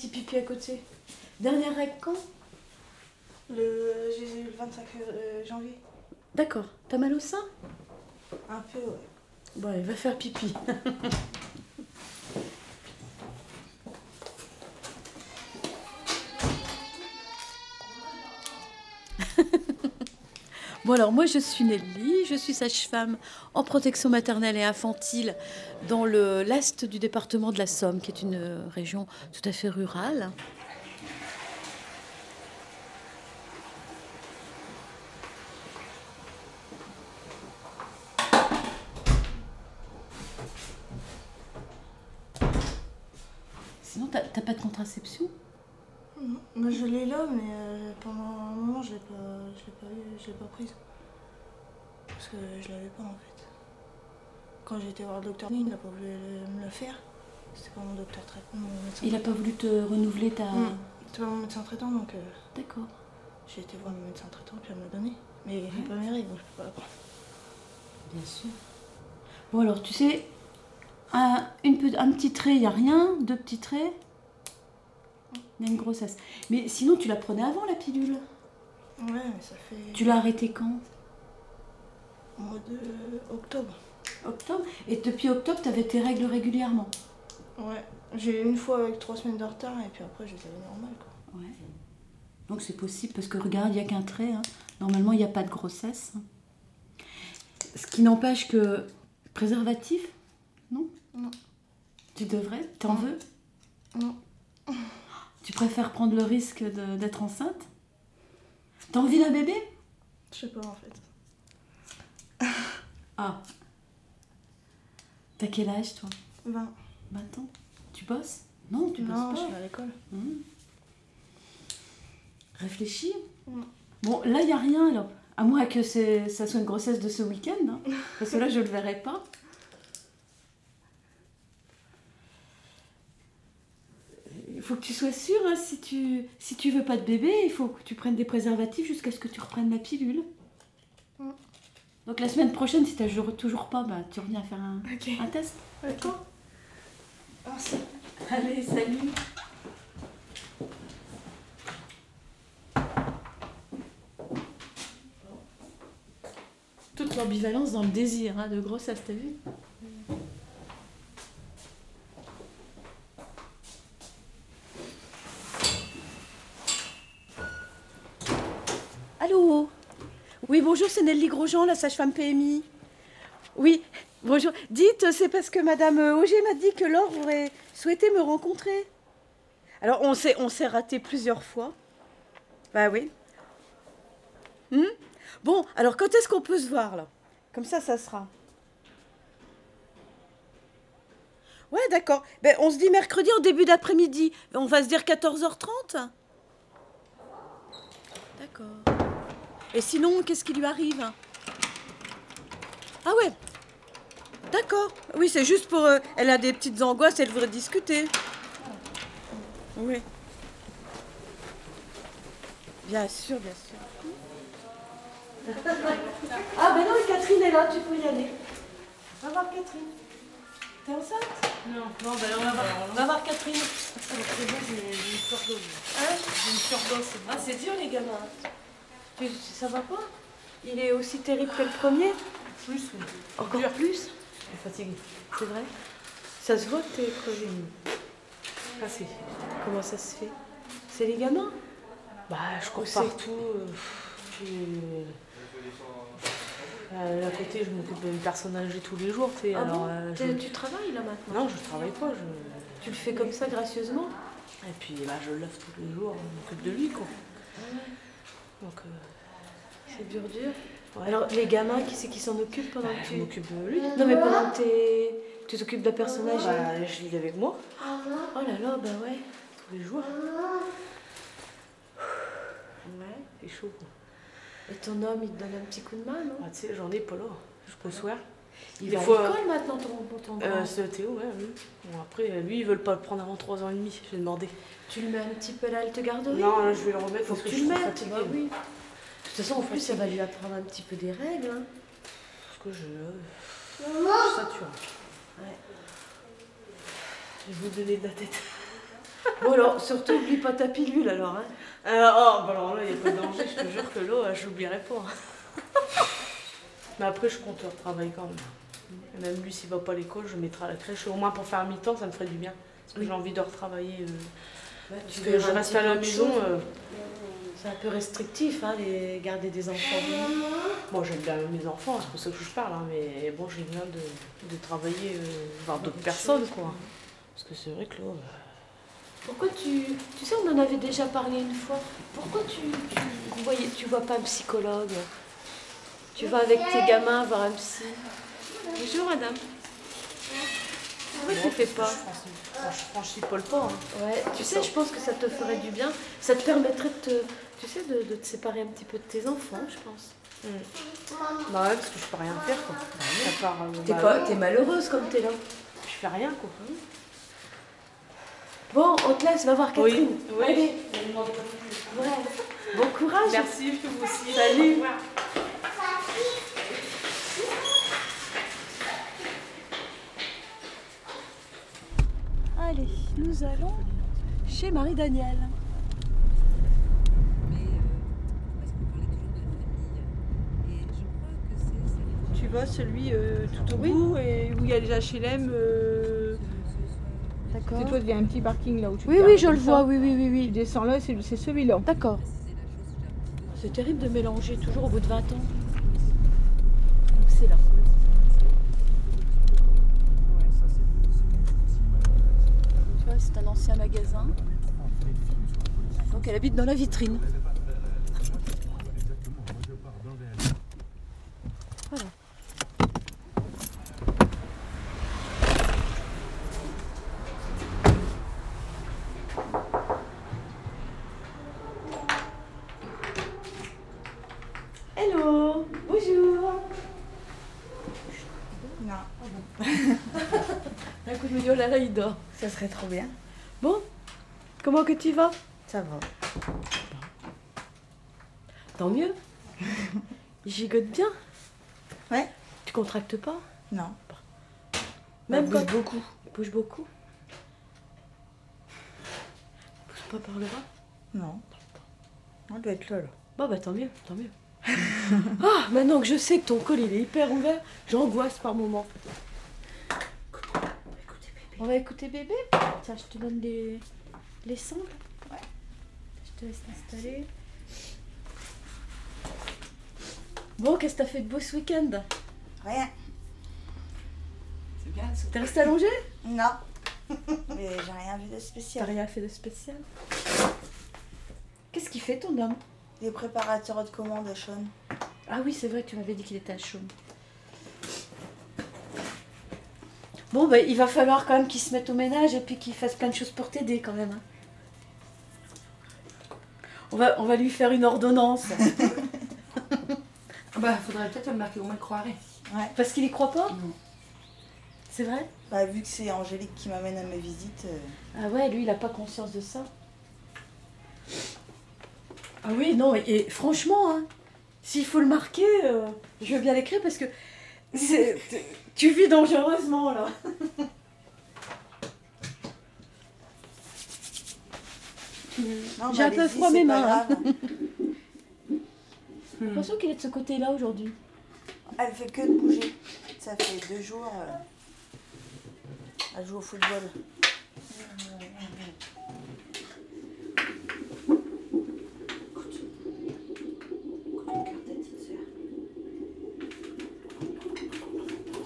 petit pipi à côté. Dernière règle quand? Le, j'ai eu le 25 euh, janvier. D'accord. T'as mal au sein? Un peu, ouais. Bon, il va faire pipi. Bon alors moi je suis Nelly, je suis sage-femme en protection maternelle et infantile dans le l'est du département de la Somme, qui est une euh, région tout à fait rurale. Sinon t'as pas de contraception? Non. Je l'ai là, mais euh, pendant un moment, je l'ai pas, je l'ai pas pas prise. Que je l'avais pas en fait. Quand j'ai été voir le docteur, il n'a pas voulu me le faire. C'était pas mon docteur traitant, mon médecin. Il a pas voulu te renouveler ta... C'était pas mon médecin traitant, donc euh, D'accord. j'ai été voir mon médecin traitant, puis elle me l'a donné. Mais il fait pas mes règles, donc je peux pas la prendre. Bien sûr. Bon alors tu sais, un, une un petit trait, il n'y a rien, deux petits traits, il y a une grossesse. Mais sinon tu la prenais avant la pilule? Ouais, mais ça fait Tu l'as arrêtée quand? Au mois de octobre. Octobre. Et depuis octobre, tu avais tes règles régulièrement. Ouais. J'ai une fois avec trois semaines de retard, et puis après, je les avais normales, quoi. Ouais. Donc c'est possible parce que regarde, il n'y a qu'un trait. hein. Normalement, il n'y a pas de grossesse. Ce qui n'empêche que préservatif, non? Non. Tu devrais? T'en veux? Non. Tu préfères prendre le risque d'être enceinte? T'as envie d'un bébé? Je sais pas, en fait. Ah. T'as quel âge toi? 20. 20 ans? Tu bosses? Non, tu non, je bosses suis pas. à l'école. Hum. Réfléchis. Bon, là, il n'y a rien alors. À moins que c'est- ça soit une grossesse de ce week-end. hein. Parce que là, je ne le verrai pas. Il faut que tu sois sûre, hein, si tu si tu veux pas de bébé, il faut que tu prennes des préservatifs jusqu'à ce que tu reprennes la pilule. Mm. Donc la semaine prochaine, si tu n'as toujours pas, bah, tu reviens faire un, test. D'accord. Merci. Allez, salut Toute l'ambivalence dans le désir hein, de grossesse, t'as vu Allô Oui, bonjour, c'est Nelly Grosjean, la sage-femme PMI. Oui, bonjour. Dites, c'est parce que Madame Auger m'a dit que Laure aurait souhaité me rencontrer. Alors, on s'est, on s'est raté plusieurs fois. Bah oui. Hmm? Bon, alors quand est-ce qu'on peut se voir là? Comme ça, ça sera. Ouais, d'accord. Ben, on se dit mercredi en début d'après-midi. On va se dire 14h30 D'accord. Et sinon, qu'est-ce qui lui arrive Ah ouais D'accord. Oui, c'est juste pour... euh, elle a des petites angoisses, elle voudrait discuter. Oui. Bien sûr, bien sûr. ah ben non, Catherine est là, tu peux y aller. Va voir Catherine. T'es enceinte? Non, non, ben on va voir, on va voir Catherine. C'est bon, j'ai une surdose. Hein? J'ai une surdose. Ah, c'est dur les gamins. Tu, ça va pas Il est aussi terrible que le premier Plus, oui. Encore Dur. plus Je suis fatiguée. C'est vrai Ça se voit que t'es crevé. Ah, c'est. Comment ça se fait? C'est les gamins? Bah, je cours partout. euh, puis, euh, à côté, je m'occupe d'une personne âgée tous les jours. Ah alors, bon? euh, je- Tu travailles là maintenant? Non, je travaille pas. Je... Tu le fais comme ça gracieusement? Et puis, bah, je le lave tous les jours, je m'occupe de lui, quoi. Donc, euh, C'est dur, dur. ouais. Alors, les gamins, qui c'est qui s'en occupe pendant Bah, que je tu... m'occupe de lui. Non, mais pendant que t'es- tu t'occupes d'un personnage... Bah, je vis avec moi Oh là là, bah ouais. tous les jours. Ouais. C'est chaud, quoi. Et ton homme, il te donne un petit coup de main, non? Bah, tu sais, j'en ai pas là. Je peux soir. Il Des va fois- à l'école maintenant, ton, ton grand. Euh, c'est Théo, ouais. oui. Bon, après, lui, ils veulent pas le prendre avant 3 ans et demi. J'ai demandé. Tu le mets un petit peu là, elle te garderie Non, là, je vais le remettre Faut parce que que, tu je le fatiguée. bah oui. De toute façon, en plus, ça va lui apprendre un petit peu des règles. hein. Parce que je. Je sature. Ouais. Je vais vous donner de la tête. Bon alors, surtout oublie pas ta pilule alors. Hein. Euh, oh, bah alors là, il n'y a pas de danger, je te jure que l'eau, euh, je l'oublierai pas. Mais après, je compte retravailler quand même. Et même lui, s'il va pas à l'école, je mettrai à la crèche. Au moins pour faire mi-temps, ça me ferait du bien. Parce que Oui. j'ai envie de retravailler. euh, Ouais, parce que je reste à la maison. euh, C'est un peu restrictif, hein, les garder des enfants. Bon, j'aime bien mes enfants, c'est pour ça que je parle, hein, mais bon, j'ai besoin de, de travailler, euh, voir d'autres personnes, quoi. Parce que c'est vrai que là, euh, Pourquoi tu... Tu sais, on en avait déjà parlé une fois. Pourquoi tu, tu, voyais, tu vois pas un psychologue? Tu vas avec tes gamins voir un psy. Bonjour madame. Pourquoi tu fais pas? Je franchis, pas le pas. hein. Ouais, tu sais, je pense que ça te ferait du bien. Ça te permettrait de te, tu sais, de, de te séparer un petit peu de tes enfants, je pense. Bah ouais, parce que je peux rien faire, quoi. À part, euh, T'es bah, pas, t'es malheureuse comme t'es là. Je fais rien, quoi. Bon, on te laisse, va voir Oui. Catherine. Oui. Allez. Ouais. Bon courage. Merci, vous aussi. Salut. Allez, nous allons chez Marie-Daniel. Tu vois, celui euh, tout au bout et où il y a les HLM. euh, D'accord. c'est toi, il y a un petit parking là où tu Oui, oui, je le vois, oui, oui, oui, Tu oui. descends là, c'est celui-là. D'accord. C'est terrible de mélanger toujours au bout de 20 ans. Donc c'est là. Tu vois, c'est un ancien magasin. Donc elle habite dans la vitrine. Voilà. Hello, bonjour. Non, Un coup de me oh là là, il dort. ça serait trop bien. Comment que tu vas? Ça va. Tant mieux. Il gigote bien. Ouais. Tu contractes pas? Non. Même Même quand bouge beaucoup. il bouge beaucoup? Il bouge pas par le bras Non. On doit être là, là. Bon bah tant mieux, tant mieux. ah, maintenant que je sais que ton col il est hyper ouvert, j'angoisse par moments. On va écouter bébé? Tiens, je te donne les, les sangles. Ouais. Je te laisse t'installer. Bon, qu'est-ce que t'as fait de beau ce week-end? Rien. C'est bien. T'es resté allongé? Non. Mais j'ai rien vu de T'as spécial. rien fait de spécial? Qu'est-ce qu'il fait ton homme? Les préparateurs de commandes à Sean. Ah oui, c'est vrai tu m'avais dit qu'il était à Chaume. Bon, bah, il va falloir quand même qu'il se mette au ménage et puis qu'il fasse plein de choses pour t'aider quand même. hein. On va, on va lui faire une ordonnance. Bah, faudrait peut-être le marquer, au moins le croirait. Parce qu'il y croit pas? Non. C'est vrai? Bah, vu que c'est Angélique qui m'amène à mes visites, euh, Ah ouais, lui, il a pas conscience de ça. Ah oui, non, et, et franchement, hein, s'il faut le marquer, euh, je veux bien l'écrire parce que c'est- tu vis dangereusement là. J'ai un peu froid mes mains. J'ai l'impression qu'il est de ce côté-là aujourd'hui. Elle fait que de bouger. Ça fait deux jours. euh, Elle joue au football.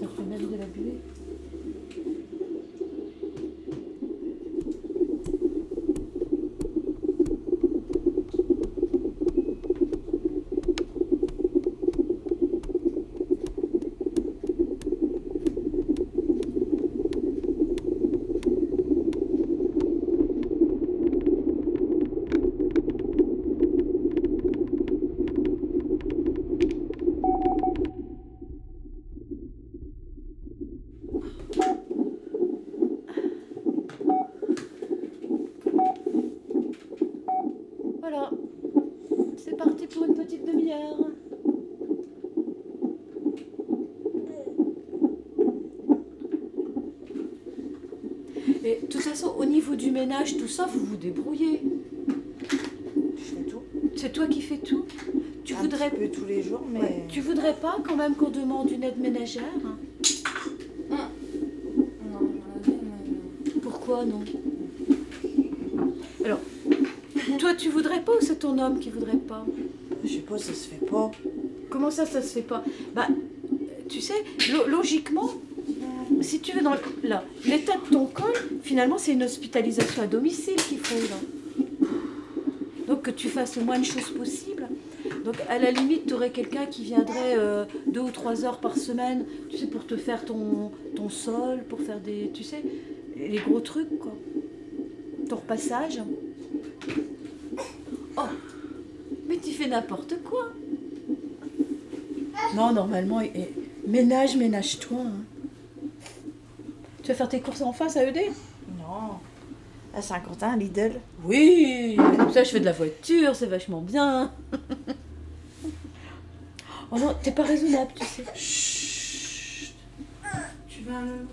Ça fait même de la buée. Ça, vous vous débrouillez. Je fais tout. C'est toi qui fais tout. Tu Un voudrais, petit peu tous les jours, mais. Ouais. tu voudrais pas quand même qu'on demande une aide ménagère hein? Non, non, non. Pourquoi non? Alors, toi, tu voudrais pas ou c'est ton homme qui voudrait pas? Je sais pas, ça se fait pas. Comment ça, ça se fait pas? Bah, tu sais, lo- logiquement, si tu veux, dans l'état de ton col, finalement, c'est une hospitalisation à domicile qu'il faut, là. Donc, que tu fasses le moins de choses possible. Donc, à la limite, tu aurais quelqu'un qui viendrait euh, deux ou trois heures par semaine, tu sais, pour te faire ton, ton sol, pour faire des, tu sais, les gros trucs, quoi. Ton repassage. Oh, mais tu fais n'importe quoi. Non, normalement, ménage, ménage-toi. hein. Tu vas faire tes courses en face à ED Non. À Saint-Quentin, Lidl. Oui Comme ça, je fais de la voiture, c'est vachement bien. oh non, t'es pas raisonnable, tu sais. Tu vas le.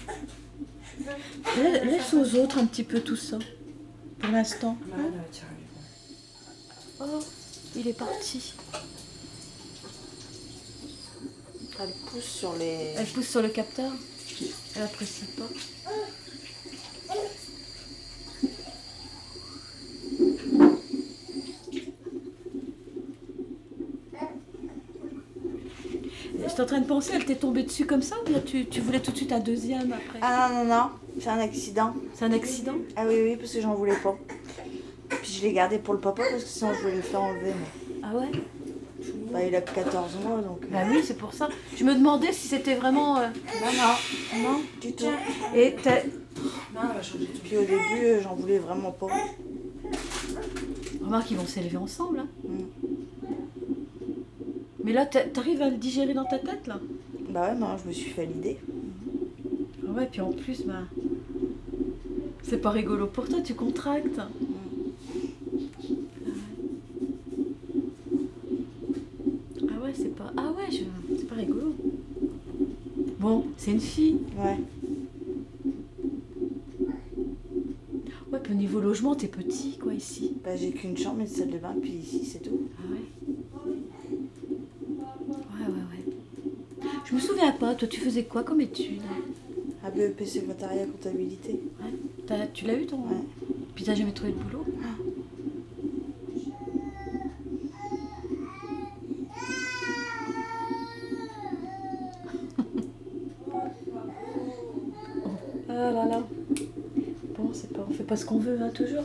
Laisse aux autres un petit peu tout ça. Pour l'instant. Bah, Oh, il est parti. Elle pousse sur les. Elle pousse sur le capteur. Elle apprécie pas. J'étais en train de penser, elle t'est tombée dessus comme ça ou bien tu, tu voulais tout de suite un deuxième après Ah non, non, non. C'est un accident. C'est un accident? Ah oui, oui, parce que j'en voulais pas. Puis je l'ai gardé pour le papa parce que sinon je voulais le faire enlever. Mais... Ah ouais? Bah, il a que 14 mois donc. euh, Bah oui, c'est pour ça. Je me demandais si c'était vraiment... euh, Non, non. Non, du tout. Et t'as- Non, elle va changer. Puis au début, euh, j'en voulais vraiment pas. Remarque, ils vont s'élever ensemble. hein. Mm. Mais là, t'a- t'arrives à le digérer dans ta tête, là? Bah ouais, non, je me suis fait l'idée. Ouais, puis en plus, bah... C'est pas rigolo pour toi, tu contractes. Ah ouais, c'est pas... Ah ouais, je... c'est pas rigolo. Bon, c'est une fille. Ouais. Ouais, puis au niveau logement, t'es petit, quoi, ici. Bah, j'ai qu'une chambre et une salle de bain, puis ici, c'est tout. Ah ouais Ouais, ouais, ouais. Je me souviens pas, toi, tu faisais quoi comme étude? Un BEP secrétariat comptabilité. Ouais. T'as- Tu l'as eu, ton... Ouais. Puis t'as jamais trouvé de boulot? Ah pas ce qu'on veut, hein, toujours.